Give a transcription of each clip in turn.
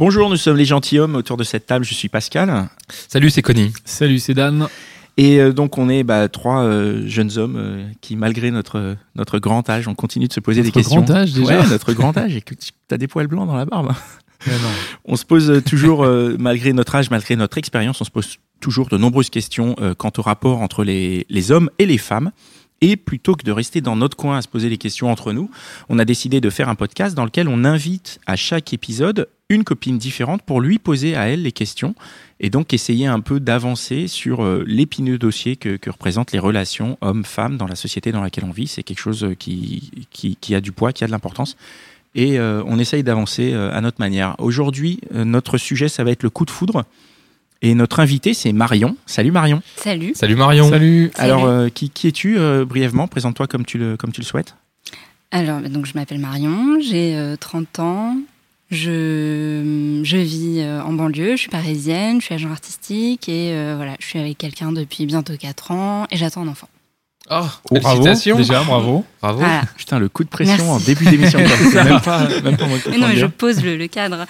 Bonjour, nous sommes les gentilshommes autour de cette table. Je suis Pascal. Salut, c'est Connie. Salut, c'est Dan. Et euh, donc, on est bah, trois euh, jeunes hommes euh, qui, malgré notre, notre grand âge, on continue de se poser Notre des questions. grand âge, déjà Ouais, notre grand âge. Et que tu as des poils blancs dans la barbe. Mais non. On se pose toujours, euh, malgré notre âge, malgré notre expérience, on se pose toujours de nombreuses questions euh, quant au rapport entre les, les hommes et les femmes. Et plutôt que de rester dans notre coin à se poser les questions entre nous, on a décidé de faire un podcast dans lequel on invite à chaque épisode une copine différente pour lui poser à elle les questions et donc essayer un peu d'avancer sur euh, l'épineux dossier que, que représentent les relations hommes-femmes dans la société dans laquelle on vit. C'est quelque chose euh, qui, qui, qui a du poids, qui a de l'importance. Et euh, on essaye d'avancer euh, à notre manière. Aujourd'hui, euh, notre sujet, ça va être le coup de foudre. Et notre invité, c'est Marion. Salut Marion. Salut. Salut Marion. Salut. Alors, euh, qui, qui es-tu euh, brièvement? Présente-toi comme tu le, comme tu le souhaites. Alors, donc je m'appelle Marion, j'ai euh, 30 ans. Je, je vis euh, en banlieue, je suis parisienne, je suis agent artistique et euh, voilà, je suis avec quelqu'un depuis bientôt 4 ans et j'attends un enfant. Oh, Bravo. félicitations. Déjà, bravo. Bravo. Voilà. Putain, le coup de pression Merci. en début d'émission. même pas, même pas moi Mais non, mais je pose le, le cadre.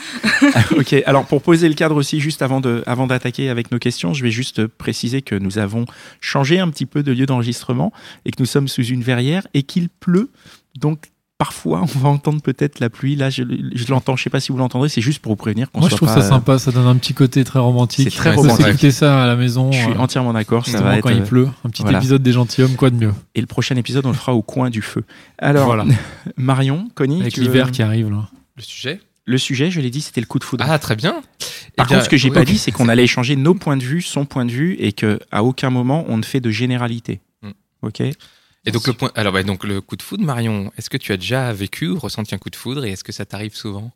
ok, alors pour poser le cadre aussi, juste avant de, avant d'attaquer avec nos questions, je vais juste préciser que nous avons changé un petit peu de lieu d'enregistrement et que nous sommes sous une verrière et qu'il pleut. Donc parfois, on va entendre peut-être la pluie. Là, je, je l'entends. Je sais pas si vous l'entendrez. C'est juste pour vous prévenir qu'on Moi, soit je trouve pas, ça sympa. Ça donne un petit côté très romantique. C'est très On peut romantique. s'écouter ça à la maison. Je suis euh, entièrement d'accord. Ça va être. quand il pleut. Un petit voilà. épisode des gentilshommes, quoi de mieux. Et le prochain épisode, on le fera au coin du feu. Alors, Voilà. Marion, Connie, Avec veux- l'hiver qui arrive, là. Le sujet? Le sujet, je l'ai dit, c'était le coup de foudre. Ah, très bien. Par Eh bien, contre, ce que j'ai oui, pas dit, c'est qu'on allait échanger nos points de vue, son point de vue, et que à aucun moment on ne fait de généralité. Mm. Ok? Et donc le point. Alors, donc le coup de foudre, Marion. Est-ce que tu as déjà vécu ou ressenti un coup de foudre et est-ce que ça t'arrive souvent?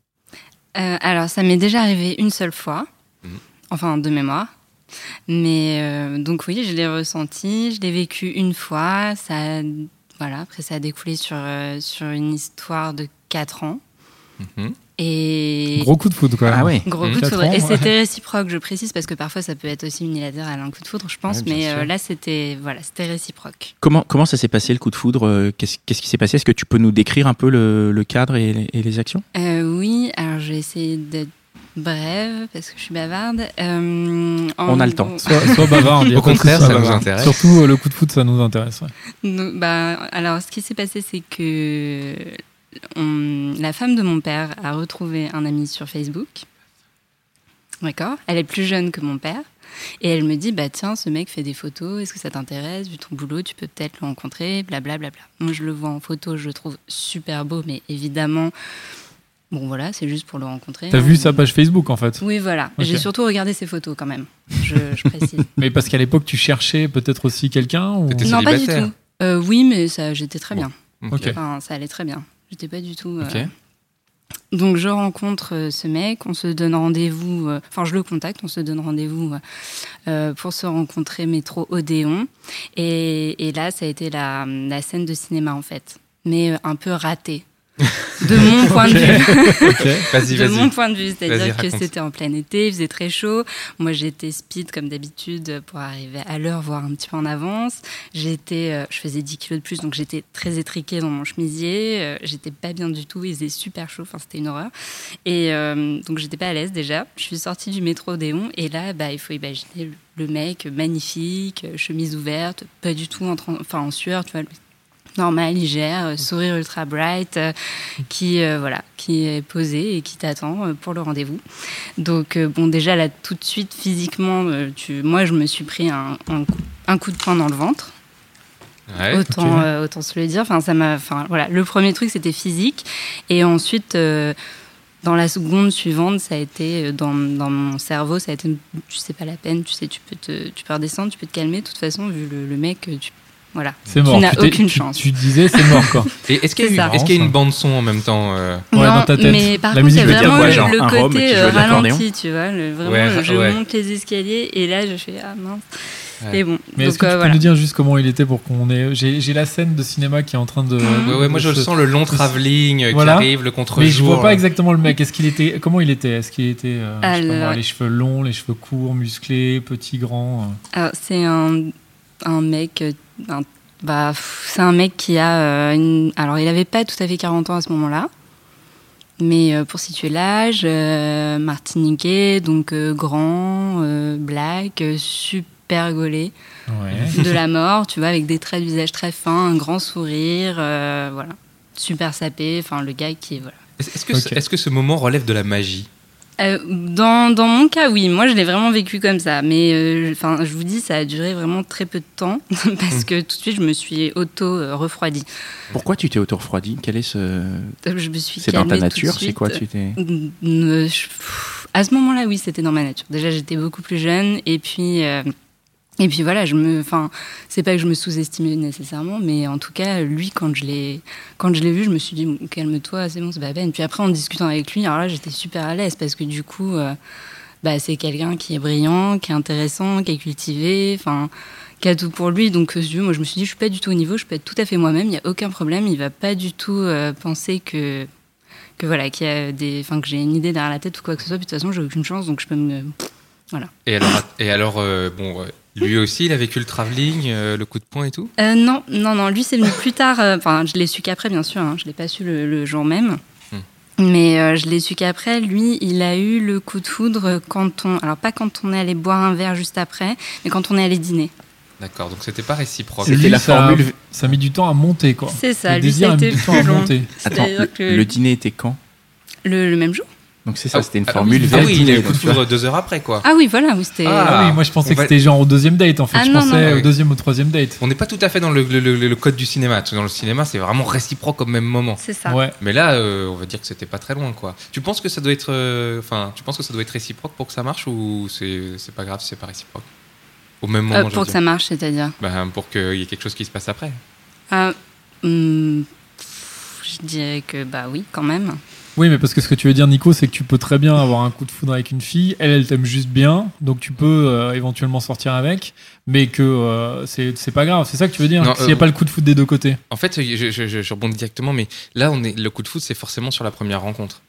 Euh, alors, ça m'est déjà arrivé une seule fois, Mhm. enfin de mémoire. Mais euh, donc oui, je l'ai ressenti, je l'ai vécu une fois. Ça, voilà, après ça a découlé sur, euh, sur une histoire de 4 ans. Mhm. Et Gros coup de foudre, quand même. Ah ouais. Gros Mmh. coup de foudre. Et c'était réciproque, je précise, parce que parfois ça peut être aussi unilatéral, un coup de foudre, je pense. Ouais, mais euh, là, c'était voilà, c'était réciproque. Comment comment ça s'est passé le coup de foudre euh, Qu'est-ce qui s'est passé? Est-ce que tu peux nous décrire un peu le, le cadre et, les- et les actions? Euh, oui, alors je vais essayer d'être brève, parce que je suis bavarde. Euh, en On a le temps. Soit, soit bavard. Au contraire, ça nous intéresse. Surtout le coup de foudre, ça nous intéresse. ouais. Donc, bah, alors, ce qui s'est passé, c'est que on- la femme de mon père a retrouvé un ami sur Facebook. D'accord Elle est plus jeune que mon père. Et elle me dit, bah tiens, ce mec fait des photos, est-ce que ça t'intéresse? Vu ton boulot, tu peux peut-être le rencontrer, blablabla. Moi, je le vois en photo, je le trouve super beau, mais évidemment, bon voilà, c'est juste pour le rencontrer. T'as hein. vu sa page Facebook, en fait? Oui, voilà. J'ai surtout regardé ses photos quand même, je, je précise. Mais parce qu'à l'époque, tu cherchais peut-être aussi quelqu'un ou... Non, pas du tout. Euh, oui, mais ça, j'étais très bien. Ok. Enfin, ça allait très bien. Pas du tout. euh. Donc, je rencontre euh, ce mec, on se donne rendez-vous. euh, Enfin, je le contacte, on se donne rendez-vous euh, pour se rencontrer métro Odéon. Et, et là, ça a été la, la scène de cinéma, en fait. Mais un peu ratée. De mon point de vue. De mon point de vue, c'est-à-dire que c'était en plein été, il faisait très chaud. Moi, j'étais speed comme d'habitude pour arriver à l'heure, voire un petit peu en avance. J'étais, euh, je faisais 10 kilos de plus, donc j'étais très étriquée dans mon chemisier. Euh, j'étais pas bien du tout, il faisait super chaud, enfin c'était une horreur. Et euh, donc j'étais pas à l'aise déjà. Je suis sortie du métro Déon et là, bah, il faut imaginer le, mec magnifique, chemise ouverte, pas du tout en, train- enfin, en sueur, tu vois. Normal, il gère, euh, sourire ultra bright, euh, qui euh, voilà, qui est posé et qui t'attend pour le rendez-vous. Donc euh, bon, déjà là tout de suite physiquement, tu, moi je me suis pris un, un coup, un coup de poing dans le ventre. Ouais. autant, euh, autant se le dire. Enfin, ça m'a. Enfin, voilà. Le premier truc, c'était physique, et ensuite, euh, dans la seconde suivante, ça a été dans, dans mon cerveau, ça a été. Tu sais pas la peine. Tu sais, tu peux te, tu peux redescendre, tu peux te calmer. De toute façon, vu le, le mec, tu, Voilà. C'est Tu mort. n'as t'es- aucune tu- chance. Tu disais, c'est mort, quoi. Et est-ce qu'il y, a est-ce qu'il y a une bande son en même temps euh, Ouais, non, dans ta tête. mais par La contre, musique c'est veut dire vraiment quoi, genre le un rhum qui côté joue euh, de l'accordéon ralenti, tu vois. le- vraiment, Ouais, je ouais. monte les escaliers et là, je fais ah mince. Ouais. Et bon, Mais est-ce que tu euh, peux voilà. nous dire juste comment il était pour qu'on ait. J'ai la scène de cinéma qui est en train de. Ouais, ouais, moi je le se- sens le long travelling euh, Voilà. qui arrive, le contre-jour. Mais je vois pas exactement le mec. Est-ce qu'il était comment il était? Est-ce qu'il était pas les cheveux longs, les cheveux courts, musclés, petit, grand euh? Alors, c'est un, un mec. euh, un- bah, c'est un mec qui a. euh, une- alors, il avait pas tout à fait 40 ans à ce moment-là. Mais euh, pour situer l'âge, euh, martiniquais, donc euh, grand, euh, black, super gaulé, Ouais. de la mort, tu vois, avec des traits de visage très fins, un grand sourire, euh, voilà. Super sapé, enfin, le gars qui. Voilà. Est-ce que, que ce moment relève de la magie? Euh, dans, dans mon cas, oui. Moi, je l'ai vraiment vécu comme ça. Mais euh, enfin, je vous dis, ça a duré vraiment très peu de temps parce que tout de suite, je me suis auto-refroidie. Pourquoi tu t'es auto-refroidi Quel est ce... Je me suis C'est dans ta nature C'est quoi tu t'es... Euh, À ce moment-là, oui, c'était dans ma nature. Déjà, j'étais beaucoup plus jeune. Et puis, euh, et puis voilà, je me, enfin, c'est pas que je me sous-estimais nécessairement, mais en tout cas, lui, quand je l'ai, quand je l'ai vu, je me suis dit, calme-toi, c'est bon, c'est pas la peine. Puis après, en discutant avec lui, alors là, j'étais super à l'aise parce que du coup, euh, bah, c'est quelqu'un qui est brillant, qui est intéressant, qui est cultivé, enfin, qui a tout pour lui. Donc, euh, moi, je me suis dit, je suis pas du tout au niveau, je peux être tout à fait moi-même, il y a aucun problème. Il va pas du tout euh, penser que que voilà, qu'il y a des, enfin, que j'ai une idée derrière la tête ou quoi que ce soit. Puis de toute façon, j'ai aucune chance, donc je peux me. Et alors, et alors euh, bon, euh, lui aussi, il a vécu le travelling, euh, le coup de poing et tout? Euh, non, non, non. Lui, c'est venu plus tard. euh, Enfin, je l'ai su qu'après, bien sûr. Hein, je l'ai pas su le, le jour même. Hmm. Mais euh, je l'ai su qu'après, lui, il a eu le coup de foudre quand on. Alors, pas quand on est allé boire un verre juste après, mais quand on est allé dîner. D'accord, donc c'était pas réciproque. C'était Lui, la ça- formule- Ça a mis du temps à monter, quoi. C'est ça, Le lui, désir ça a a mis du temps à monter. Attends, le, dîner était quand? Le, le même jour. Donc c'est ça, Ah, c'était une ah formule ah oui, il a eu coup de foudre deux heures après, quoi. Ah oui, voilà, oui, c'était. Ah. Ah oui, moi je pensais on que c'était genre au deuxième date en fait. Ah je non, pensais non. au deuxième ou troisième date. On n'est pas tout à fait dans le, le- le- le code du cinéma. Dans le cinéma, c'est vraiment réciproque au même moment. C'est ça. Ouais. Mais là, euh, on va dire que c'était pas très loin, quoi. Tu penses que ça doit être, euh, enfin, tu penses que ça doit être réciproque pour que ça marche ou c'est c'est pas grave si c'est pas réciproque? Au même moment, Euh, pour que dire. ça marche, c'est-à-dire? Ben, pour qu'il y ait quelque chose qui se passe après. Ah, hum, pff, je dirais que bah oui, quand même. Oui, mais parce que ce que tu veux dire, Nico, c'est que tu peux très bien avoir un coup de foudre avec une fille. Elle, elle t'aime juste bien, donc tu peux euh, éventuellement sortir avec, mais que euh, c'est c'est pas grave. C'est ça que tu veux dire S'il n'y a euh, pas le coup de foudre des deux côtés. En fait, je, je- je- je rebondis directement, mais là, on est, le coup de foot, c'est forcément sur la première rencontre.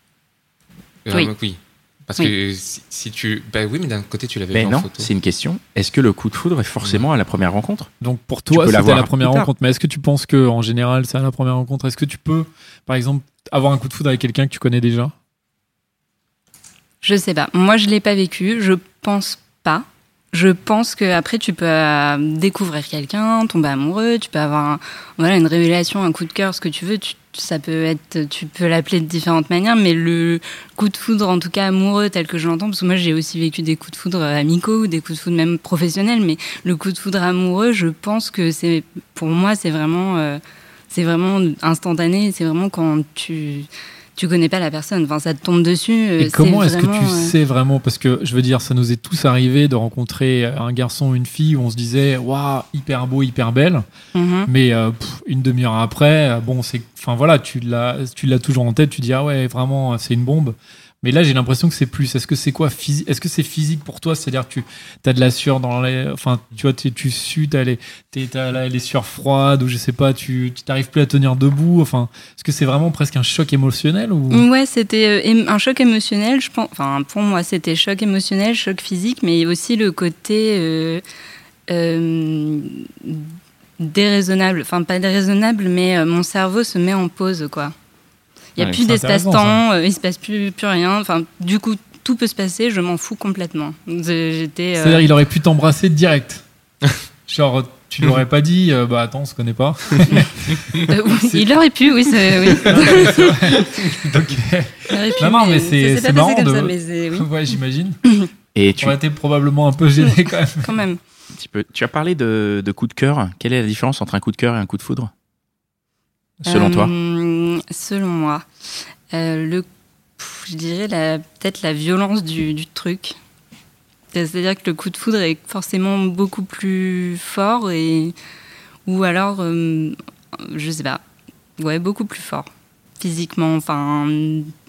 Euh, Oui. oui. Parce Oui. que si, si tu. Bah oui, mais d'un côté, tu l'avais vu en non, photo. c'est une question. Est-ce que le coup de foudre est forcément à la première rencontre? Donc pour toi, c'était l'avoir la première rencontre. Mais est-ce que tu penses que en général, c'est à la première rencontre? Est-ce que tu peux, par exemple, avoir un coup de foudre avec quelqu'un que tu connais déjà? Je sais pas. Moi, je l'ai pas vécu. Je pense pas. Je pense que après, tu peux euh, découvrir quelqu'un, tomber amoureux. Tu peux avoir un- voilà une révélation, un coup de cœur, ce que tu veux. Tu, ça peut être, tu peux l'appeler de différentes manières, mais le coup de foudre, en tout cas amoureux, tel que je l'entends, parce que moi j'ai aussi vécu des coups de foudre amicaux ou des coups de foudre même professionnels, mais le coup de foudre amoureux, je pense que c'est, pour moi, c'est vraiment, euh, c'est vraiment instantané. C'est vraiment quand tu tu connais pas la personne. Enfin, ça te tombe dessus. euh, Et comment est-ce que tu euh, sais vraiment? Parce que je veux dire, ça nous est tous arrivé de rencontrer un garçon ou une fille où on se disait, waouh, hyper beau, hyper belle. mhm. Mais euh, pff, une demi-heure après, bon, c'est, enfin voilà, tu l'as, tu l'as toujours en tête. Tu dis ah ouais, vraiment, c'est une bombe. Mais là, j'ai l'impression que c'est plus. Est-ce que c'est quoi Est-ce que c'est physique pour toi? C'est-à-dire, tu as de la sueur dans les. Enfin, tu vois, tu, tu sues, t'as les, t'es- t'as la- les sueurs froides ou je sais pas, tu tu t'arrives plus à tenir debout. Enfin, est-ce que c'est vraiment presque un choc émotionnel ou? Ouais, c'était euh, un choc émotionnel. Je pense, enfin, pour moi, c'était choc émotionnel, choc physique, mais aussi le côté euh, euh, déraisonnable. Enfin, pas déraisonnable, mais mon cerveau se met en pause, quoi. Il n'y a Ouais, plus d'espace-temps, euh, il se passe plus, plus rien. Enfin, du coup, tout peut se passer, je m'en fous complètement. J'étais. euh, C'est-à-dire, il aurait pu t'embrasser direct. Genre, tu l'aurais pas dit, euh, bah attends, on se connaît pas. euh, oui, il aurait pu, oui. c'est- oui. Donc, Il aurait pu, Non, non, mais c'est- marrant comme de- ça, mais c'est- oui, ouais, j'imagine. Et tu, On été probablement un peu gêné quand même. quand même. un petit peu- tu as parlé de, de coup de cœur. Quelle est la différence entre un coup de cœur et un coup de foudre? Selon toi Selon moi, Euh, le, je dirais peut-être la violence du, du truc. C'est-à-dire que le coup de foudre est forcément beaucoup plus fort et ou alors, euh, je sais pas, ouais, beaucoup plus fort. Physiquement, enfin,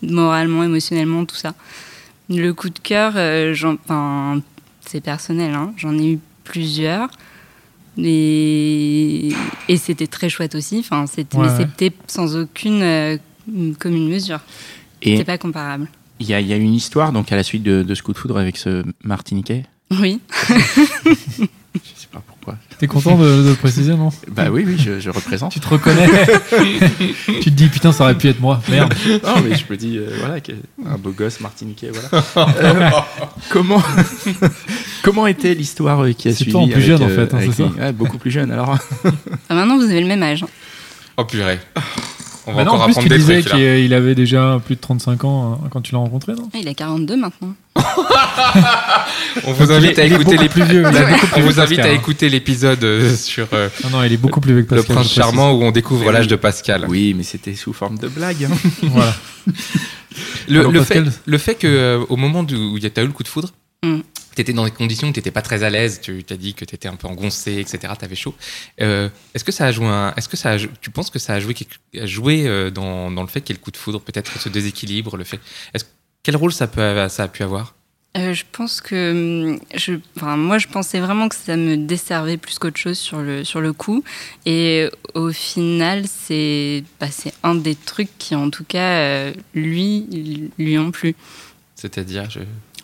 moralement, émotionnellement, tout ça. Le coup de cœur, euh, c'est personnel, hein, j'en ai eu plusieurs. Et, et c'était très chouette aussi. Enfin, c'était, Ouais, mais ouais. c'était sans aucune euh, commune mesure. Et C'était pas comparable. il y y a une histoire donc à la suite de, de ce coup de foudre avec ce Martiniquais? Oui. Je sais pas pourquoi. T'es content de, de le préciser, non Bah oui, oui, je, je représente. Tu te reconnais Tu te dis, putain, ça aurait pu être moi. Merde. Non, mais je me dis, euh, voilà, un beau gosse martiniquais, voilà. Euh, comment, comment était l'histoire euh, qui a C'est suivi toi en plus avec, jeune, en fait, hein, c'est ça Ouais, beaucoup plus jeune. Alors, Enfin, maintenant, vous avez le même âge. Oh purée. On va Mais non, encore en plus, tu des disais qu'il avait déjà plus de 35 ans hein, quand tu l'as rencontré, non? Ah, il a 42 maintenant. On vous invite à Il écouter les plus vieux. il On vous que invite à hein. écouter l'épisode euh, sur euh, Non, non, il est beaucoup plus vieux que le Pascal. prince je précise. charmant où on découvre l'âge de Pascal. oui, mais c'était sous forme de blague. hein. Voilà. Le, Alors, le fait, le fait que euh, au moment où tu as eu le coup de foudre, Mm. Tu étais dans des conditions où tu n'étais pas très à l'aise, tu t'as dit que tu étais un peu engoncé, etc. Tu avais chaud. Euh, est-ce que ça a joué un, est-ce que ça a tu penses que ça a joué, a joué euh, dans, dans le fait qu'il y ait le coup de foudre, peut-être ce déséquilibre, le fait, est-ce, quel rôle ça, peut, ça a pu avoir? Euh, je pense que. Je, enfin, moi, je pensais vraiment que ça me desservait plus qu'autre chose sur le, sur le coup. Et au final, c'est bah, c'est un des trucs qui, en tout cas, euh, lui, lui ont plu. C'est-à-dire, je...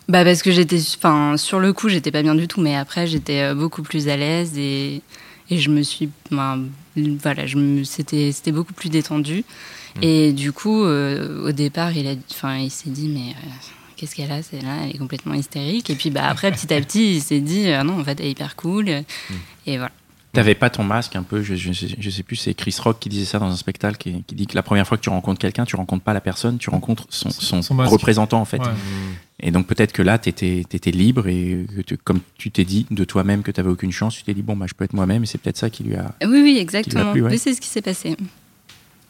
Bah, parce que j'étais. Enfin, sur le coup, j'étais pas bien du tout. Mais après, j'étais euh, beaucoup plus à l'aise et, et je me suis. ben, voilà, je me- c'était c'était beaucoup plus détendu. Et du coup, euh, au départ, il, a, enfin, il s'est dit, mais. euh, Qu'est-ce qu'elle a celle-là? Elle est complètement hystérique. Et puis bah, après, petit à petit, il s'est dit ah non, en fait, elle est hyper cool. Et voilà. T'avais pas ton masque un peu, je, je, sais- je sais plus, c'est Chris Rock qui disait ça dans un spectacle, qui, qui dit que la première fois que tu rencontres quelqu'un, tu rencontres pas la personne, tu rencontres son, son, représentant en fait. Ouais. Et donc peut-être que là, tu étais, libre et que tu- comme tu t'es dit de toi-même que tu aucune chance, tu t'es dit, bon, bah, je peux être moi-même et c'est peut-être ça qui lui a... Oui, oui, exactement. plu, ouais. Oui, c'est ce qui s'est passé.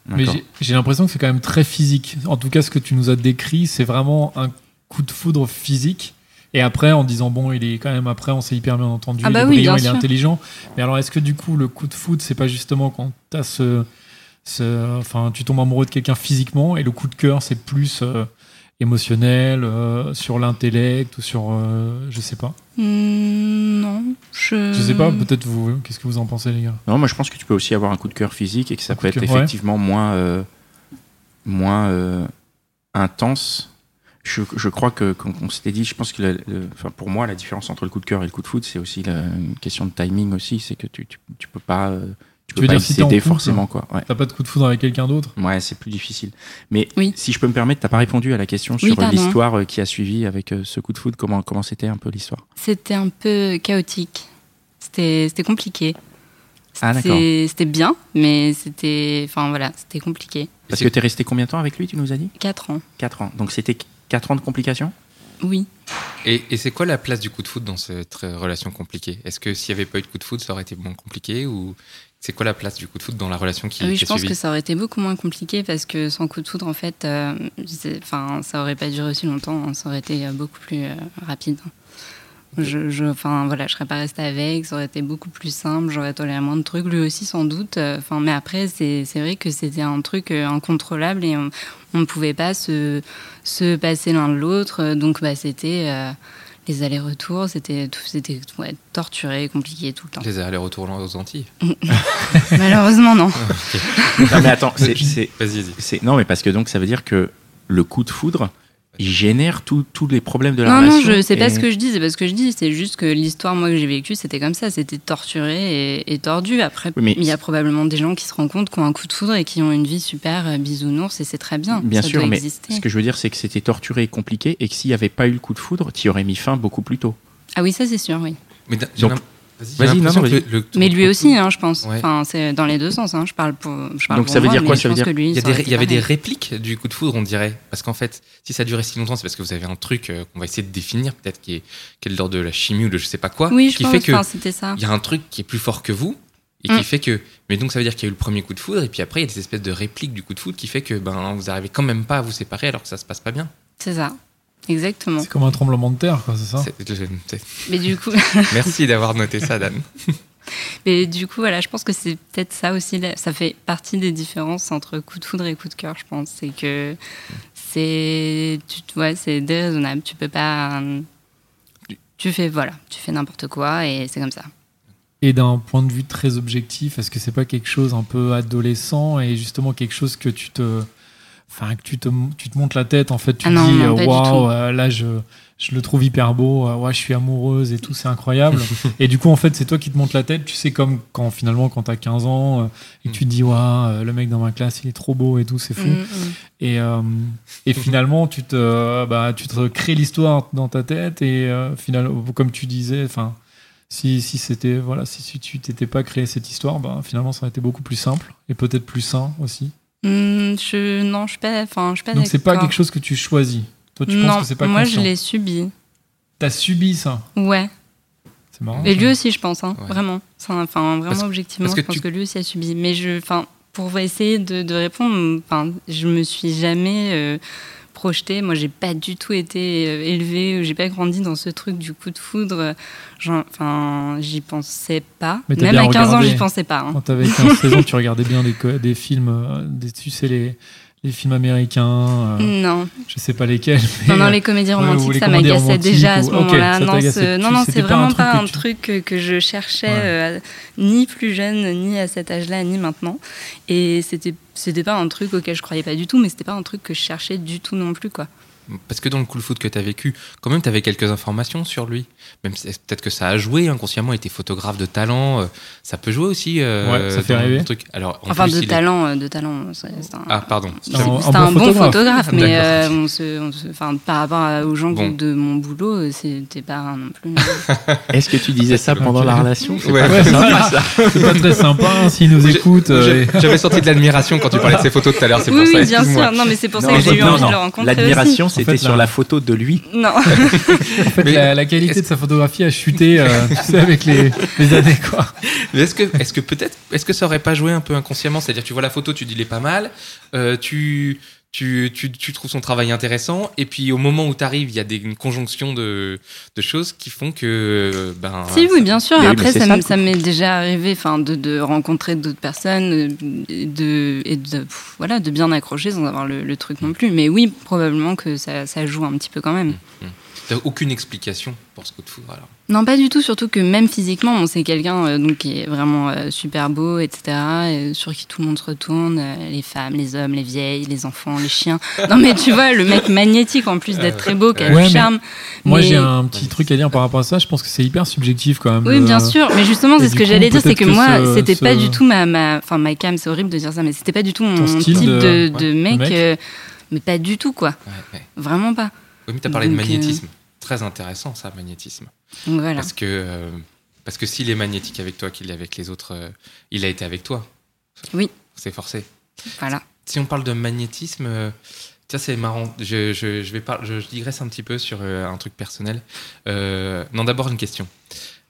Mais j'ai l'impression que c'est quand même très physique. En tout cas, ce que tu nous as décrit, c'est vraiment un coup de foudre physique. Et après, en disant, bon, il est quand même, après, on s'est hyper bien entendu, Ah il bah est oui, brillant, il est sûr. intelligent. Mais alors, est-ce que du coup, le coup de foudre, c'est pas justement quand t'as ce, ce- Enfin, tu tombes amoureux de quelqu'un physiquement, et le coup de cœur, c'est plus euh, émotionnel, euh, sur l'intellect, ou sur. euh, je sais pas. Hmm, non, je. Je sais pas, peut-être vous, qu'est-ce que vous en pensez, les gars? Non, moi je pense que tu peux aussi avoir un coup de cœur physique et que ça Un peut être cœur, ouais. effectivement moins, euh, moins euh, intense. Je, je crois que, qu'on qu'on s'était dit, je pense que le- le- enfin, pour moi, la différence entre le coup de cœur et le coup de foot, c'est aussi la- une question de timing aussi. C'est que tu, tu, tu peux pas, euh, tu Tu peux veux pas dire si t'es en excéder couple forcément. Quoi. Ouais. T'as pas de coup de foudre avec quelqu'un d'autre Ouais, c'est plus difficile. Mais Oui. si je peux me permettre, t'as pas répondu à la question Oui, sur pardon. l'histoire euh, qui a suivi avec euh, ce coup de foot. Comment comment c'était un peu l'histoire? C'était un peu chaotique. C'était c'était compliqué. Ah, d'accord. C'était- bien, mais c'était. Enfin voilà, c'était compliqué. Parce que t'es resté combien de temps avec lui Tu nous as dit? 4 ans. 4 ans. Donc c'était 4 ans de complications Oui. Et, et c'est quoi la place du coup de foot dans cette relation compliquée? Est-ce que s'il n'y avait pas eu de coup de foot, ça aurait été moins compliqué ou c'est quoi la place du coup de foot dans la relation qui, Ah oui, qui je pense que ça aurait été beaucoup moins compliqué parce que sans coup de foudre, en fait, euh, enfin, ça aurait pas duré aussi longtemps. hein. Ça aurait été beaucoup plus euh, rapide. Je, je- enfin voilà, je serais pas restée avec. Ça aurait été beaucoup plus simple. J'aurais toléré moins de trucs, lui aussi sans doute. euh, Enfin, mais après, c'est vrai que c'était un truc euh, incontrôlable et on, ne pouvait pas se se passer l'un de l'autre. Donc bah c'était euh, les allers-retours, c'était tout- c'était ouais, torturé, compliqué tout le temps. Les allers-retours aux Antilles. Malheureusement non. Non mais attends, c'est- c'est Vas-y, vas-y. C'est- Non, mais parce que donc ça veut dire que le coup de foudre, il génère tous les problèmes de la Non, non, relation. je sais pas et- ce que je dis, c'est pas ce que je dis, c'est juste que l'histoire, moi, que j'ai vécue, c'était comme ça, c'était torturé et, et tordu. Après, Oui, mais il y a c'est- probablement des gens qui se rendent compte, qui ont un coup de foudre et qui ont une vie super euh, bisounours et c'est très bien. Bien ça sûr, doit mais exister. ce que je veux dire, c'est que c'était torturé et compliqué, et que s'il n'y avait pas eu le coup de foudre, tu y aurais mis fin beaucoup plus tôt. Ah oui, ça c'est sûr, oui. Mais Donc- vas-y, non, le- le- Mais lui aussi, hein, je pense. Ouais. Enfin, c'est dans les deux sens. Hein. Je parle pour. Je parle Donc pour ça veut moi, dire quoi? Ça veut dire- que lui, Il y, a ça des- aurait il y avait des répliques du coup de foudre, on dirait? Parce qu'en fait, si ça durait si longtemps, c'est parce que vous avez un truc euh, qu'on va essayer de définir, peut-être qui est, qui est de l'ordre de la chimie ou de je sais pas quoi, Oui, je qui pense. fait que enfin, c'était ça. il y a un truc qui est plus fort que vous et Mm. qui fait que. Mais donc ça veut dire qu'il y a eu le premier coup de foudre et puis après il y a des espèces de répliques du coup de foudre qui fait que ben vous arrivez quand même pas à vous séparer alors que ça se passe pas bien. C'est ça. Exactement. C'est comme un tremblement de terre, quoi, c'est ça C'est- je- Mais du coup, Merci d'avoir noté ça, Dan. Mais du coup, voilà, je pense que c'est peut-être ça aussi. Ça fait partie des différences entre coup de foudre et coup de cœur, je pense. C'est que c'est, tu, ouais, c'est déraisonnable. Tu peux pas. Tu fais, voilà, tu fais n'importe quoi et c'est comme ça. Et d'un point de vue très objectif, est-ce que c'est pas quelque chose un peu adolescent et justement quelque chose que tu te, enfin que tu te, tu te montes la tête en fait, tu Ah te non, dis euh, waouh, euh, là je, je le trouve hyper beau, euh, ouais, je suis amoureuse et tout, c'est incroyable. et du coup en fait c'est toi qui te montes la tête, tu sais comme quand finalement quand t'as 15 ans et que tu te dis waouh, le mec dans ma classe il est trop beau et tout, c'est fou. Mm, mm. Et, euh, et finalement, tu te, bah, tu te crées l'histoire dans ta tête et euh, finalement, comme tu disais, enfin, si, si c'était voilà, si, si tu t'étais pas créé cette histoire, bah, finalement, ça aurait été beaucoup plus simple et peut-être plus sain aussi. Mm, je, non, je suis pas, enfin, je suis pas Donc c'est pas quelque chose que tu choisis. Toi, tu non, penses que c'est pas moi conscient. je l'ai subi. T'as subi ça. Ouais. C'est marrant. Et lui aussi, je pense, hein, Ouais. vraiment. Enfin, vraiment Parce- objectivement, parce que je pense tu- que lui aussi a subi. Mais je, enfin, pour essayer de, de répondre, enfin, je me suis jamais euh, Moi, j'ai pas du tout été euh, élevée, j'ai pas grandi dans ce truc du coup de foudre. Enfin, j'y pensais pas. Mais Même à 15 ans, j'y pensais pas. hein. Quand t'avais 15-16 ans, tu regardais bien des films, euh, des, tu sais, les, les films américains, euh, Non, je sais pas lesquels. non, mais, non, euh, les comédies romantiques, les ça m'agaçait déjà à ce ou- moment-là. ça non, ce- non, c'est pas un vraiment truc pas que un truc que, que je cherchais Ouais. euh, ni plus jeune, ni à cet âge-là, ni maintenant. Et c'était, c'était pas un truc auquel je croyais pas du tout, mais c'était pas un truc que je cherchais du tout non plus, quoi. Parce que dans le cool foot que tu as vécu, quand même, tu avais quelques informations sur lui. Même si- peut-être que ça a joué inconsciemment, il était photographe de talent. euh, Ça peut jouer aussi. euh, Ouais, ça fait rêver. Truc. Alors, en Enfin, plus, de est- talent, euh, de talent. c'est- c'est un- Ah, pardon. C'était Un- un bon un, bon photographe. photographe, mais euh, on se, on se- enfin, par rapport aux gens Bon. de mon boulot, euh, c'était pas non plus. Est-ce que tu disais ça pendant la relation? C'est Ouais. pas Ouais. C'est pas très sympa hein, s'ils nous écoutent. euh, J'avais senti de l'admiration quand tu parlais de ces photos tout à l'heure, c'est oui, pour ça. oui, bien sûr. Non, mais c'est pour ça que j'ai eu envie de le rencontrer. L'admiration, c'était fait, sur là- la photo de lui. Non. En fait, Mais- la, la qualité de sa photographie a chuté, euh, tu sais, avec les, les années, quoi. Mais est-ce que, est-ce que peut-être, est-ce que ça aurait pas joué un peu inconsciemment? C'est-à-dire, tu vois la photo, tu dis il est pas mal, euh, tu, tu, tu, tu trouves son travail intéressant, et puis au moment où tu arrives, il y a des, une conjonction de, de choses qui font que, ben. Si, oui, bien sûr. Après, ça, ça, ça m'est déjà arrivé enfin, de, de rencontrer d'autres personnes euh, et de, et de, pff, voilà, de bien accrocher sans avoir le, le truc non plus. Mais oui, probablement que ça, ça joue un petit peu quand même. T'as aucune explication pour ce coup de foudre alors? Non, pas du tout, surtout que même physiquement, bon, c'est quelqu'un euh, donc qui est vraiment euh, super beau, etc., et sur qui tout le monde se retourne, euh, les femmes, les hommes, les vieilles, les enfants, les chiens. Non, mais tu vois, le mec magnétique en plus d'être très beau, qui a Ouais, du mais charme. Moi, Mais- j'ai un petit truc à dire par rapport à ça. Je pense que c'est hyper subjectif, quand même. Oui, bien sûr, mais justement, c'est ce que j'allais dire, c'est que, que moi, ce- c'était pas du tout ma, ma, enfin, ma cam, c'est horrible de dire ça, mais c'était pas du tout mon type de- de, de ouais, mec, euh, mais pas du tout, quoi. Ouais, ouais. Vraiment pas. Oui, mais t'as parlé de Donc, euh, magnétisme. Très intéressant ça, magnétisme. Voilà. Parce que, euh, parce que s'il est magnétique avec toi, qu'il est avec les autres, euh, il a été avec toi. Oui. C'est forcé. Voilà. Si on parle de magnétisme, euh, tiens, c'est marrant. Je, je, je vais par- je, je digresse un petit peu sur euh, un truc personnel. Euh, non, d'abord une question.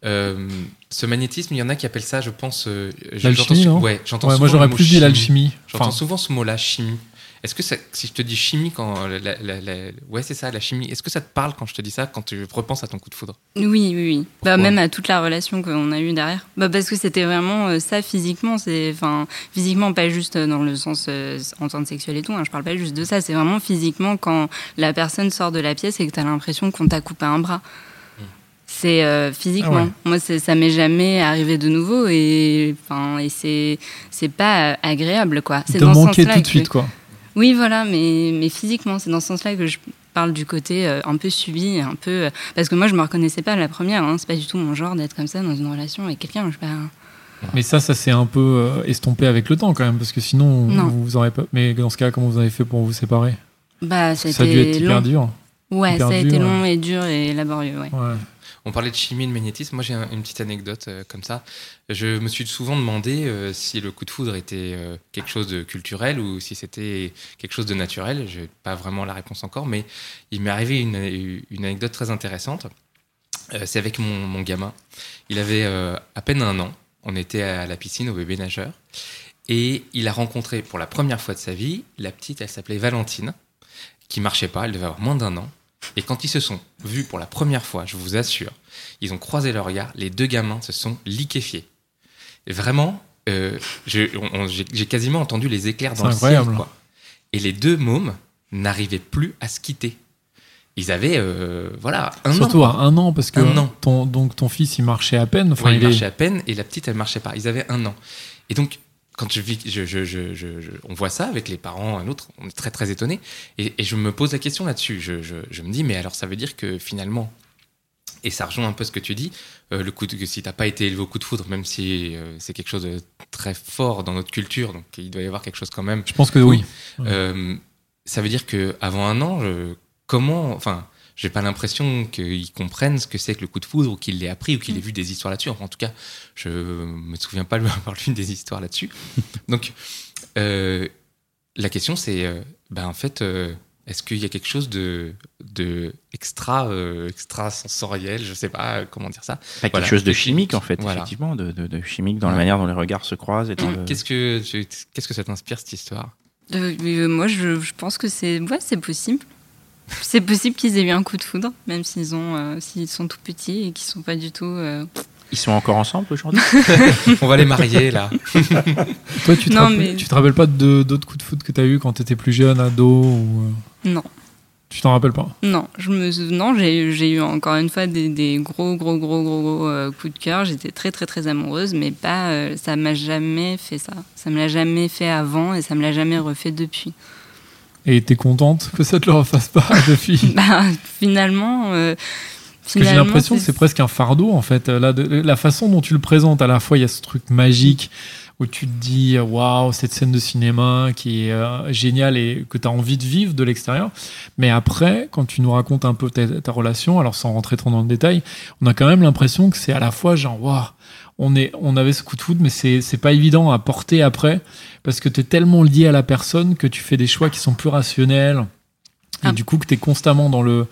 Euh, ce magnétisme, il y en a qui appellent ça, je pense. euh, L'alchimie, non? Ouais, j'entends Ouais, souvent moi, j'aurais plus dit chimie. l'alchimie. J'entends Enfin, souvent ce mot-là, chimie. Est-ce que ça, si je te dis chimie quand la, la- la- la- ouais c'est ça la chimie. Est-ce que ça te parle quand je te dis ça quand tu repenses à ton coup de foudre? Oui, oui, oui. Bah, même à toute la relation qu'on a eue derrière. Bah, parce que c'était vraiment euh, ça physiquement. C'est, enfin, physiquement, pas juste dans le sens euh, entente sexuelle et tout. Hein, je parle pas juste de ça. C'est vraiment physiquement quand la personne sort de la pièce et que tu as l'impression qu'on t'a coupé un bras. C'est euh, physiquement. Ah ouais. Moi, ça m'est jamais arrivé de nouveau et, enfin, et c'est, c'est pas euh, agréable, quoi. C'est dans manquer tout de que- suite, quoi. Oui, voilà, mais, mais physiquement, c'est dans ce sens-là que je parle du côté euh, un peu subi, un peu. euh, parce que moi, je me reconnaissais pas à la première. Hein, c'est pas du tout mon genre d'être comme ça dans une relation avec quelqu'un. Je sais pas. Mais ça, ça s'est un peu euh, estompé avec le temps, quand même, parce que sinon, Non. vous aurez pas. Mais dans ce cas, comment vous avez fait pour vous séparer? Bah, ça a Ça a dû être été hyper long. dur. Ouais, hyper ça a dur, été ouais. long et dur et laborieux, ouais. Ouais. On parlait de chimie et de magnétisme. Moi, j'ai un- une petite anecdote euh, comme ça. Je me suis souvent demandé euh, si le coup de foudre était euh, quelque chose de culturel ou si c'était quelque chose de naturel. Je n'ai pas vraiment la réponse encore, mais il m'est arrivé une, anecdote très intéressante. C'est avec mon, mon gamin. Il avait à peine un an. On était à la piscine au bébé nageur. Et il a rencontré pour la première fois de sa vie la petite, elle s'appelait Valentine, qui marchait pas, elle devait avoir moins d'un an. Et quand ils se sont vus pour la première fois, je vous assure, ils ont croisé leur regard, les deux gamins se sont liquéfiés. Et vraiment, euh, j'ai quasiment entendu les éclairs dans le incroyable. ciel. Quoi. Et les deux mômes n'arrivaient plus à se quitter. Ils avaient, euh, voilà, un Surtout an. à un an, parce que Un an. Ton, donc ton fils, il marchait à peine. Enfin, Ouais, il il est- marchait à peine et la petite, elle marchait pas. Ils avaient un an. Et donc, quand je vis, je, je- je- je- je- on voit ça avec les parents, un autre, on est très très étonnés. Et, et je me pose la question là-dessus. Je, me dis, mais alors ça veut dire que finalement, et ça rejoint un peu ce que tu dis, euh, le coup de, que si t'as pas été élevé au coup de foudre, même si euh, c'est quelque chose de très fort dans notre culture, donc il doit y avoir quelque chose quand même. Je pense que oui. Euh, ça veut dire que avant un an, comment, enfin, j'ai pas l'impression qu'ils comprennent ce que c'est que le coup de foudre ou qu'ils l'aient appris ou qu'ils aient vu des histoires là-dessus. Enfin, en tout cas, je me souviens pas lui avoir lu des histoires là-dessus. Donc, euh, la question c'est, euh, ben en fait, euh, est-ce qu'il y a quelque chose de, de extra, euh, extra sensoriel, je sais pas comment dire ça. Pas Voilà. quelque chose de chimique en fait, Voilà. effectivement, de, de- de chimique dans la manière dont les regards se croisent et le- Qu'est-ce que, qu'est-ce que ça t'inspire cette histoire? Euh, euh, moi, je, je pense que c'est ouais, c'est possible. C'est possible qu'ils aient eu un coup de foudre, même s'ils ont euh, s'ils sont tout petits et qu'ils sont pas du tout. euh, Ils sont encore ensemble aujourd'hui? On va les marier là. Toi, tu te, Non, rappelles, mais- tu te rappelles pas de- d'autres coups de foot que tu as eu quand tu étais plus jeune, ado ou, euh, Non, Tu t'en rappelles pas? Non, je me sou- non, j'ai j'ai eu encore une fois des, des gros, gros, gros, gros, gros euh, coups de cœur. J'étais très, très, très amoureuse, mais pas. euh, ça m'a jamais fait ça. Ça me l'a jamais fait avant et ça me l'a jamais refait depuis. Et t'es contente que ça te le refasse pas depuis Bah, finalement. euh, Parce que j'ai l'impression que c'est presque un fardeau en fait. Là, de- la façon dont tu le présentes, à la fois il y a ce truc magique où tu te dis waouh, cette scène de cinéma qui est euh, géniale et que tu as envie de vivre de l'extérieur. Mais après, quand tu nous racontes un peu ta, ta relation, alors sans rentrer trop dans le détail, on a quand même l'impression que c'est à la fois genre waouh, on, est, on avait ce coup de foudre, mais c'est c'est pas évident à porter après parce que tu es tellement lié à la personne que tu fais des choix qui sont plus rationnels. Et Ah. du coup, que tu es constamment dans le.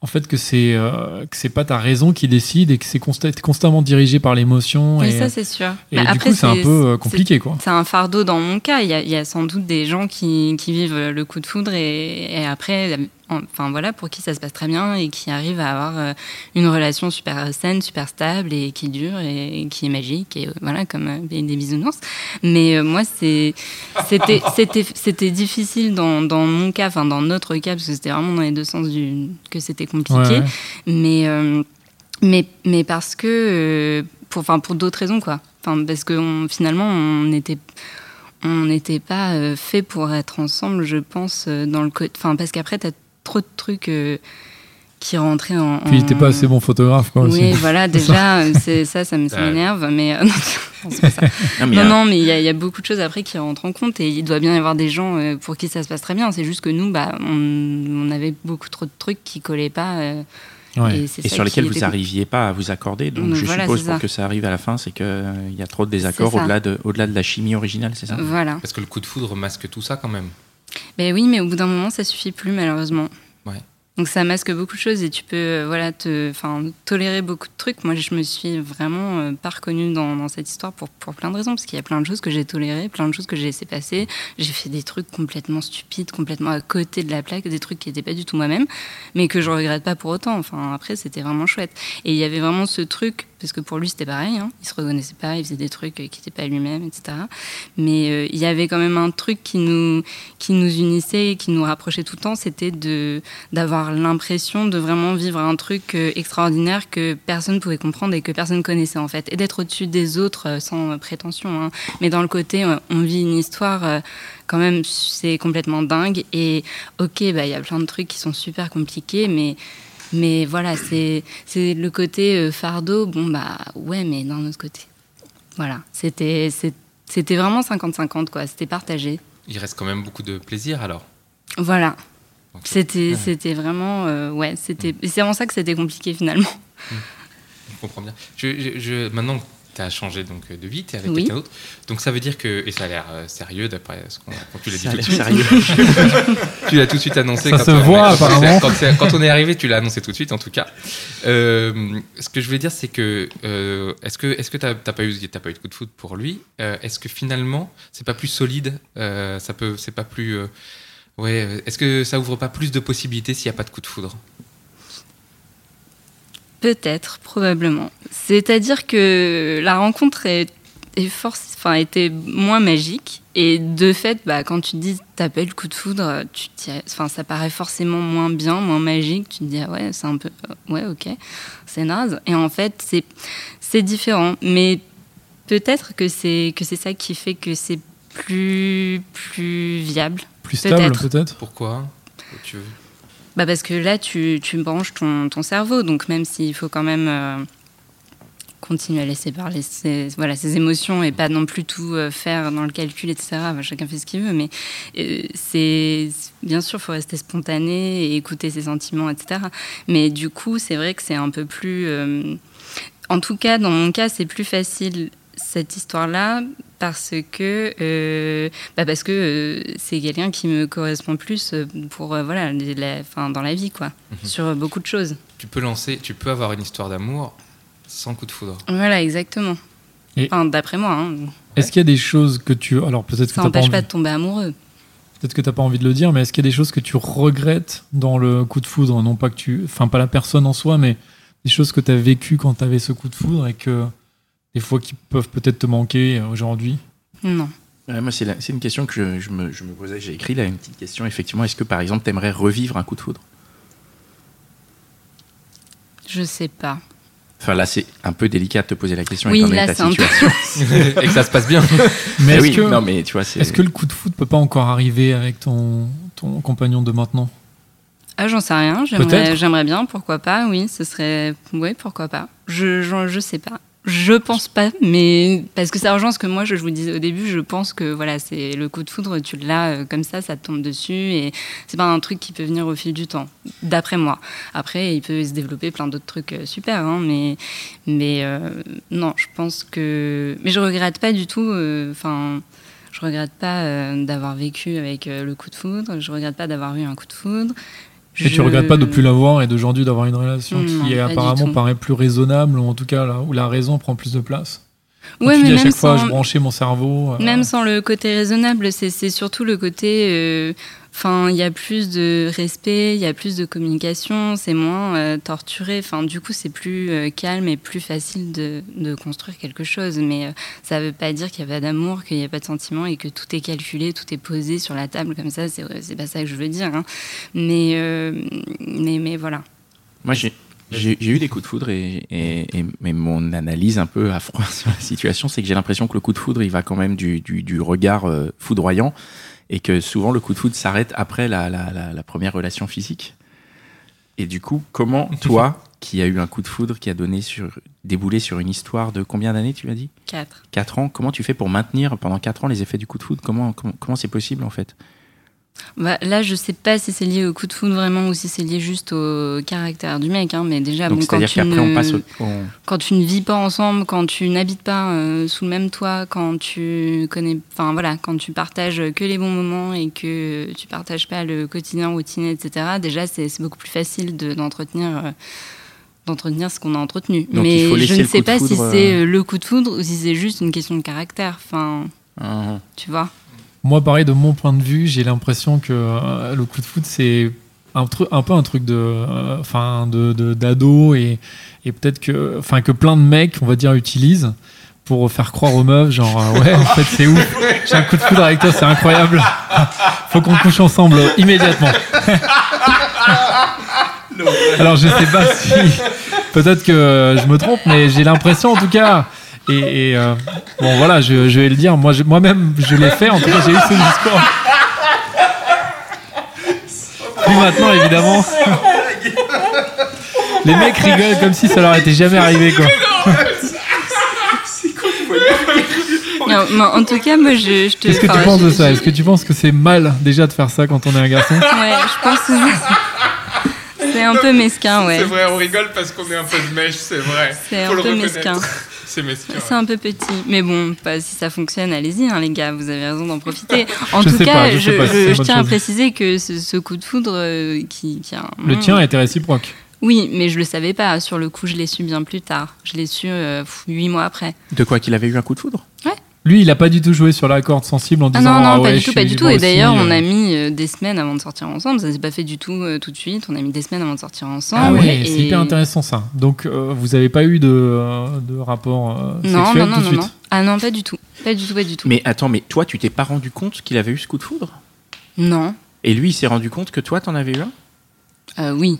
En fait, que c'est euh, que c'est pas ta raison qui décide et que c'est consta- constamment dirigé par l'émotion. Oui, Et, ça, c'est sûr. et Bah, du après, coup, c'est un peu euh, compliqué, quoi. C'est un fardeau dans mon cas. Il y a, il y a sans doute des gens qui, qui vivent le coup de foudre et, et après, enfin voilà, pour qui ça se passe très bien et qui arrivent à avoir euh, une relation super saine, super stable et qui dure et, qui est magique et euh, voilà, comme euh, des, bisounours. Mais moi, c'est, c'était, c'était, c'était difficile dans, dans mon cas, enfin dans notre cas, parce que c'était vraiment dans les deux sens du, que c'était compliqué. Ouais. Mais, euh, mais, mais parce que. pour, enfin, pour d'autres raisons, quoi. Enfin, parce que on- finalement, on n'était on n'était pas fait pour être ensemble, je pense, dans le. Enfin, parce qu'après, t'as trop de trucs euh, qui rentraient en. Puis en- t'es pas assez bon photographe, quoi. Oui, aussi. voilà, déjà, euh, c'est ça, ça m'énerve, mais euh, non, c'est pas ça. Non, mais il y Non, a- non, mais il y, a- il y a beaucoup de choses après qui rentrent en compte et il doit bien y avoir des gens euh, pour qui ça se passe très bien. C'est juste que nous, bah, on, on avait beaucoup trop de trucs qui collaient pas. euh, Ouais. et sur lesquels vous était- n'arriviez pas à vous accorder. Donc Donc je voilà, suppose pour ça. que ça arrive à la fin, c'est qu'il y a trop de désaccords de, au-delà de la chimie originale, c'est ça? Voilà. Parce que le coup de foudre masque tout ça quand même. Ben oui, mais au bout d'un moment, ça suffit plus, malheureusement. Ouais. Donc ça masque beaucoup de choses et tu peux euh, voilà, te, tolérer beaucoup de trucs. Moi, je me suis vraiment euh, pas reconnue dans, dans cette histoire pour, pour plein de raisons, parce qu'il y a plein de choses que j'ai tolérées, plein de choses que j'ai laissé passer. J'ai fait des trucs complètement stupides, complètement à côté de la plaque, des trucs qui n'étaient pas du tout moi-même, mais que je regrette pas pour autant. Enfin, après, c'était vraiment chouette. Et il y avait vraiment ce truc, parce que pour lui, c'était pareil, hein, il se reconnaissait pas, il faisait des trucs euh, qui n'étaient pas lui-même, etc. Mais euh, il y avait quand même un truc qui nous, qui nous unissait, et qui nous rapprochait tout le temps, c'était d'avoir l'impression de vraiment vivre un truc euh, extraordinaire que personne pouvait comprendre et que personne connaissait en fait, et d'être au-dessus des autres sans prétention. hein. Mais dans le côté, on vit une histoire. quand même, c'est complètement dingue. Et ok, bah il y a plein de trucs qui sont super compliqués, mais mais voilà, c'est le côté euh, fardeau. Bon bah ouais, mais d'un autre côté, voilà, c'était vraiment 50-50 quoi. C'était partagé. Il reste quand même beaucoup de plaisir alors. Voilà. C'était vraiment euh, ouais, c'était c'est en ça que c'était compliqué finalement. Je comprends bien. Je, je- je- maintenant, tu as changé donc, de vie, tu es avec Oui. quelqu'un d'autre. Donc ça veut dire que, et ça a l'air euh, sérieux d'après ce qu'on quand tu l'as dit tout de suite. sérieux. tu l'as tout de suite annoncé. Ça quand se on- voit, quand apparemment. Quand, quand on est arrivé, tu l'as annoncé tout de suite, en tout cas. Euh, ce que je voulais dire, c'est que euh, est-ce que est-ce que t'as pas eu t'as pas eu de coup de foot pour lui? Euh, Est-ce que finalement, c'est pas plus solide Euh, Ça peut, c'est pas plus euh, ouais. euh, Est-ce que ça ouvre pas plus de possibilités s'il n'y a pas de coup de foudre? Peut-être, probablement. C'est-à-dire que la rencontre est est force, enfin, était moins magique. Et de fait, bah, quand tu te dis t'appelles coup de foudre, tu enfin, ça paraît forcément moins bien, moins magique. Tu te dis, ah ouais, c'est un peu. euh, Ouais, ok, c'est naze. Et en fait, c'est, c'est différent. Mais peut-être que c'est, que c'est ça qui fait que c'est plus, plus viable. Plus stable, Peut-être. Pourquoi? Tu veux? Bah parce que là, tu, tu branches ton, ton cerveau, donc même s'il faut quand même euh, continuer à laisser parler ses, voilà, ses émotions et pas non plus tout euh, faire dans le calcul, etc. Chacun fait ce qu'il veut, mais euh, c'est bien sûr, il faut rester spontané et écouter ses sentiments, etc. Mais du coup, c'est vrai que c'est un peu plus... en tout cas, dans mon cas, c'est plus facile cette histoire-là parce que euh, bah parce que euh, c'est quelqu'un qui me correspond plus euh, pour euh, voilà la, fin, dans la vie quoi Mhm. sur beaucoup de choses Tu peux lancer, tu peux avoir une histoire d'amour sans coup de foudre. voilà exactement enfin, d'après moi hein. Est-ce qu'il y a des choses que tu. Alors peut-être que ça pas, n'empêche pas de tomber amoureux peut-être que t'as pas envie de le dire, mais est-ce qu'il y a des choses que tu regrettes dans le coup de foudre? Non pas que tu. Enfin, pas la personne en soi, mais des choses que tu as vécues quand tu avais ce coup de foudre et que des fois qui peuvent peut-être te manquer euh, aujourd'hui non Ouais, moi, c'est la- c'est une question que je, je me, je me posais. J'ai écrit là une petite question. Effectivement, est-ce que par exemple, tu aimerais revivre un coup de foudre? Je sais pas Enfin, là, c'est un peu délicat de te poser la question Oui, étant donné ta c'est un peu- situation. et que ça se passe bien. Mais est-ce oui, que, non, mais tu vois, c'est. est-ce que le coup de foudre peut pas encore arriver avec ton, ton compagnon de maintenant? Ah j'en sais rien j'aimerais bien pourquoi pas oui ce serait oui pourquoi pas je, je je sais pas je pense pas, mais parce que ça rejoint ce que moi je vous disais au début. Je pense que voilà, c'est le coup de foudre, tu l'as euh, comme ça, ça te tombe dessus, et c'est pas un truc qui peut venir au fil du temps, d'après moi. Après, il peut se développer plein d'autres trucs euh, super, hein, mais mais euh, non, je pense que, mais je regrette pas du tout. Enfin, je regrette pas d'avoir vécu avec le coup de foudre. Je regrette pas d'avoir eu un coup de foudre. Et tu Je- regrettes pas de plus l'avoir et d'aujourd'hui d'avoir une relation Non, qui est apparemment paraît plus raisonnable, ou en tout cas là, où la raison prend plus de place. Quand Ouais, tu mais dis à même chaque fois, sans- je branchais mon cerveau. euh, Même sans le côté raisonnable, c'est surtout le côté. euh, Enfin, il y a plus de respect, il y a plus de communication, c'est moins euh, torturé. Enfin, du coup, c'est plus euh, calme et plus facile de, de construire quelque chose. Mais euh, ça ne veut pas dire qu'il n'y a pas d'amour, qu'il n'y a pas de sentiment et que tout est calculé, tout est posé sur la table comme ça. C'est c'est pas ça que je veux dire. hein. Mais, euh, mais, mais voilà. Moi, j'ai j'ai eu des coups de foudre et, et, et- mais mon analyse un peu à froid sur la situation, c'est que j'ai l'impression que le coup de foudre, il va quand même du, du, du regard euh, foudroyant et que souvent le coup de foudre s'arrête après la, la, la, la première relation physique. Et du coup, comment toi, qui as eu un coup de foudre qui a donné sur, déboulé sur une histoire de combien d'années, tu as dit? 4. 4 ans, comment tu fais pour maintenir pendant 4 ans les effets du coup de foudre? Comment comment comment c'est possible en fait? Bah, là, je sais pas si c'est lié au coup de foudre vraiment ou si c'est lié juste au caractère du mec. Hein, mais déjà, Donc bon, quand tu ne- on passe au, on- quand tu ne vis pas ensemble, quand tu n'habites pas euh, sous le même toit, quand tu connais, enfin voilà, quand tu partages que les bons moments et que tu partages pas le quotidien routinier, etc. Déjà, c'est beaucoup plus facile de- d'entretenir. euh, d'entretenir ce qu'on a entretenu. Donc, Mais je ne sais pas si c'est euh, le coup de foudre ou si c'est juste une question de caractère. Enfin, Ah, tu vois. Moi, pareil, de mon point de vue, j'ai l'impression que euh, le coup de foot, c'est un, un peu un truc de, euh, enfin, de, de- d'ado et, et peut-être que, enfin, que plein de mecs, on va dire, utilisent pour faire croire aux meufs, genre, euh, ouais, en fait, c'est ouf, j'ai un coup de foudre avec toi, c'est incroyable, faut qu'on couche ensemble immédiatement. Alors, je sais pas si, peut-être que je me trompe, mais j'ai l'impression, en tout cas, et, et, euh, bon, voilà, je, je vais le dire, moi, je- moi-même, je l'ai fait, en tout cas, j'ai eu ce discours. Puis maintenant, évidemment, les mecs rigolent comme si ça leur était jamais arrivé, quoi. Non, mais en tout cas, moi, je, je te. Qu'est-ce que tu penses de ça? Est-ce que tu penses que c'est mal déjà de faire ça quand on est un garçon? Ouais, je pense que c'est un peu mesquin, ouais. C'est vrai, on rigole parce qu'on est un peu de mèche, c'est vrai. C'est un peu mesquin. C'est mesquin. C'est un peu petit, mais bon, pas, si ça fonctionne, allez-y, hein, les gars, vous avez raison d'en profiter. En Je tout cas, pas, je si tiens à préciser que ce, ce coup de foudre euh, qui, qui a un Le tien était réciproque. Oui, mais je le savais pas. Sur le coup, je l'ai su bien plus tard. Je l'ai su euh, huit mois après. De quoi qu'il avait eu un coup de foudre? Lui, il a pas du tout joué sur la corde sensible en Ah disant non, non, ah pas du tout, pas du tout. Et d'ailleurs, on euh. a mis euh, des semaines avant de sortir ensemble. Ça s'est pas fait du tout euh, tout de suite. On a mis des semaines avant de sortir ensemble. Ah ouais, et- c'est hyper intéressant ça. Donc, euh, vous avez pas eu de, euh, de rapport euh, Non, sexuel non, non, tout de non, suite non. Ah non, pas du tout. Pas du tout, pas du tout. Mais attends, mais toi, tu t'es pas rendu compte qu'il avait eu ce coup de foudre? Non. Et lui, il s'est rendu compte que toi, t'en avais eu un? Euh, oui.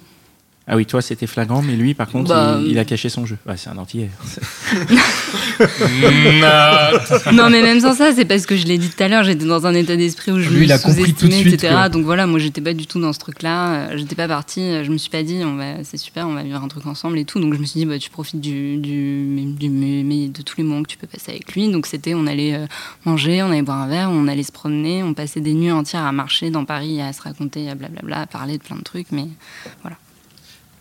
Ah oui, toi, c'était flagrant, mais lui, par contre, Bah, il, il a caché son jeu. Ouais, c'est un entier. non, mais même sans ça, c'est parce que je l'ai dit tout à l'heure, j'étais dans un état d'esprit où je Lui, me il a compris tout de sous-estimais, suite etc. que- Donc voilà, moi, j'étais pas du tout dans ce truc-là. Euh, J'étais pas partie. euh, Je me suis pas dit, on va, c'est super, on va vivre un truc ensemble et tout. Donc je me suis dit, bah, tu profites du, du, du- mais de tous les moments que tu peux passer avec lui. Donc c'était, on allait euh, manger, on allait boire un verre, on allait se promener, on passait des nuits entières à marcher dans Paris, à se raconter, à blablabla, à parler de plein de trucs. Mais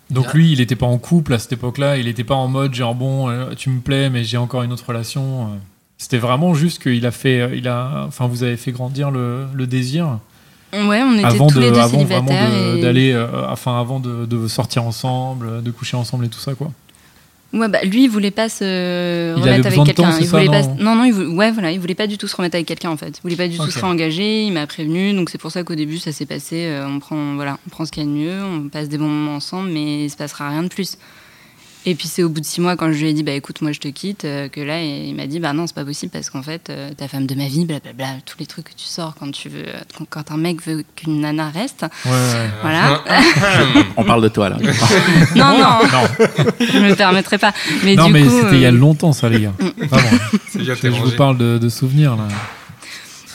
Donc lui, il était pas en couple à cette époque-là, il était pas en mode genre bon, euh, tu me plais, mais j'ai encore une autre relation. euh. C'était vraiment juste qu'il a fait, euh, il a, enfin vous avez fait grandir le, le désir ouais, on était avant tous de, les deux avant vraiment célibataires. de- et- d'aller, euh, enfin avant de, de sortir ensemble, de coucher ensemble et tout ça quoi. Ouais, bah, lui, il voulait pas se remettre avec quelqu'un. Il ça, voulait pas. non Non, il voulait... ouais, voilà, il voulait pas du tout se remettre avec quelqu'un en fait. Il voulait pas du tout se réengager. Il m'a prévenu, donc c'est pour ça qu'au début, ça s'est passé. euh, on prend, voilà, on prend ce qu'il y a de mieux, on passe des bons moments ensemble, mais il se passera rien de plus. Et puis c'est au bout de six mois quand je lui ai dit bah écoute moi je te quitte euh, que là il m'a dit bah non c'est pas possible parce qu'en fait euh, ta femme de ma vie blablabla tous les trucs que tu sors quand tu veux quand- un mec veut qu'une nana reste Ouais, voilà On parle de toi, là. non non Non, je me permettrai pas mais non du mais c'était il y a euh, longtemps ça les gars. Vraiment. Je vous parle de, de souvenirs là.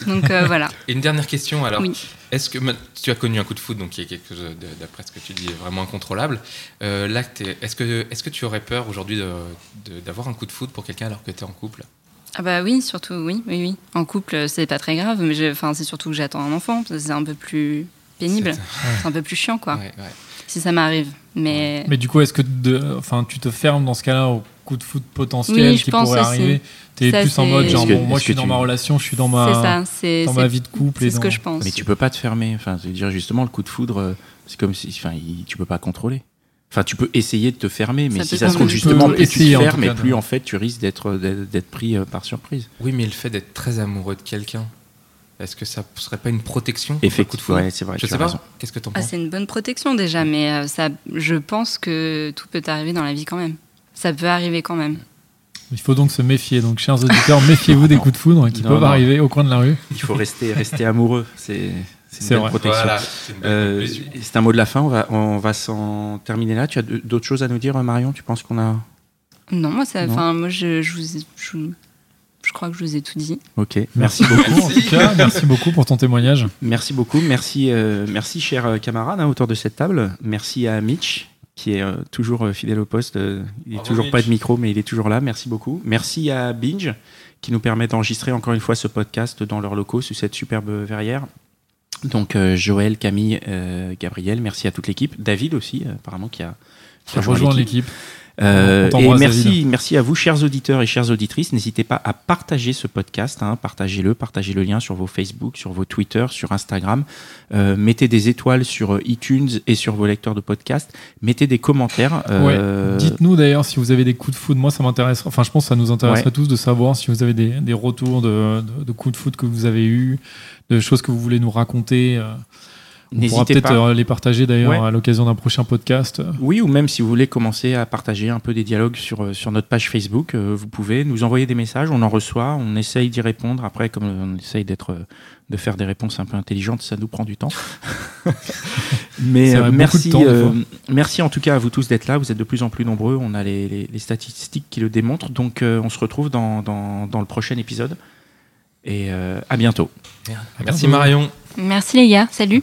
Donc euh, voilà Et une dernière question alors. Oui. Est-ce que tu as connu un coup de foot, donc qui est quelque chose, d'après ce que tu dis, vraiment incontrôlable Euh, Là, est-ce que, est-ce que tu aurais peur aujourd'hui d'avoir un coup de foot pour quelqu'un alors que tu es en couple? Ah bah oui, surtout oui, oui, oui. En couple, c'est pas très grave, mais enfin c'est surtout que j'attends un enfant, c'est un peu plus pénible, c'est un peu plus chiant quoi. Ouais, ouais. Si ça m'arrive, mais, Mais du coup, est-ce que de, enfin, tu te fermes dans ce cas-là au coup de foot potentiel Oui, qui pourrait aussi. arriver? T'es Ça, plus en mode genre, Est-ce que- bon, moi je suis dans tu- ma relation, je suis dans ma, ça, dans ma vie de couple. c'est ce dans- que je pense. Mais tu peux pas te fermer. Enfin, je veux dire, justement, le coup de foudre, euh, c'est comme si. Enfin, il- tu peux pas contrôler. Enfin, tu peux essayer de te fermer, mais Ça si ça se trouve, justement, Tu plus tu te fermes, et plus en fait, tu risques d'être d'être d'être pris euh, par surprise. Oui, mais le fait d'être très amoureux de quelqu'un, est-ce que ça serait pas une protection Effectivement, ouais, c'est vrai. Je tu sais as pas. raison. Qu'est-ce que t'en Ah, penses c'est une bonne protection déjà, mais euh, ça, je pense que tout peut arriver dans la vie quand même. Ça peut arriver quand même. Il faut donc se méfier. Donc, chers auditeurs, méfiez-vous des coups de foudre qui Non, peuvent non. arriver au coin de la rue. Il faut rester rester amoureux. C'est c'est une belle vrai. protection. Voilà, c'est une belle Euh, un mot de la fin. On va on va s'en terminer là. Tu as d'autres choses à nous dire, Marion? Tu penses qu'on a Non, moi, ça, Non. moi, je, je, vous je, je crois que je vous ai tout dit. Ok. Merci beaucoup. En tout cas, merci beaucoup pour ton témoignage. Merci beaucoup. Merci, euh, merci cher euh, camarade hein, autour de cette table. Merci à Mitch qui est euh, toujours fidèle au poste. Il est Bravo, toujours pas de micro, mais il est toujours là. Merci beaucoup. Merci à Binge qui nous permet d'enregistrer encore une fois ce podcast dans leurs locaux sous cette superbe verrière. Donc euh, Joël, Camille, euh, Gabriel, merci à toute l'équipe. David aussi, euh, apparemment, qui a, qui a Rejoins rejoint l'équipe. Euh, et merci, merci à vous, chers auditeurs et chères auditrices. N'hésitez pas à partager ce podcast, hein, partagez-le, partagez le lien sur vos Facebook, sur vos Twitter, sur Instagram. Euh, mettez des étoiles sur euh, iTunes et sur vos lecteurs de podcast. Mettez des commentaires. euh, Dites-nous d'ailleurs si vous avez des coups de foudre. Moi, ça m'intéresse. Enfin, je pense que ça nous intéresse Ouais. tous de savoir si vous avez des, des retours de, de- de coups de foudre que vous avez eus, de choses que vous voulez nous raconter. On pourra N'hésitez peut-être pas. euh, les partager d'ailleurs Ouais. à l'occasion d'un prochain podcast. Oui, ou même si vous voulez commencer à partager un peu des dialogues sur, euh, sur notre page Facebook, euh, vous pouvez nous envoyer des messages, on en reçoit, on essaye d'y répondre. Après, comme on essaye d'être, de faire des réponses un peu intelligentes, ça nous prend du temps. Mais euh, merci, temps, euh, merci en tout cas à vous tous d'être là. Vous êtes de plus en plus nombreux. On a les, les- les statistiques qui le démontrent. Donc, euh, on se retrouve dans, dans, dans le prochain épisode. Et euh, à bientôt. Merci. Marion. Merci les gars, salut.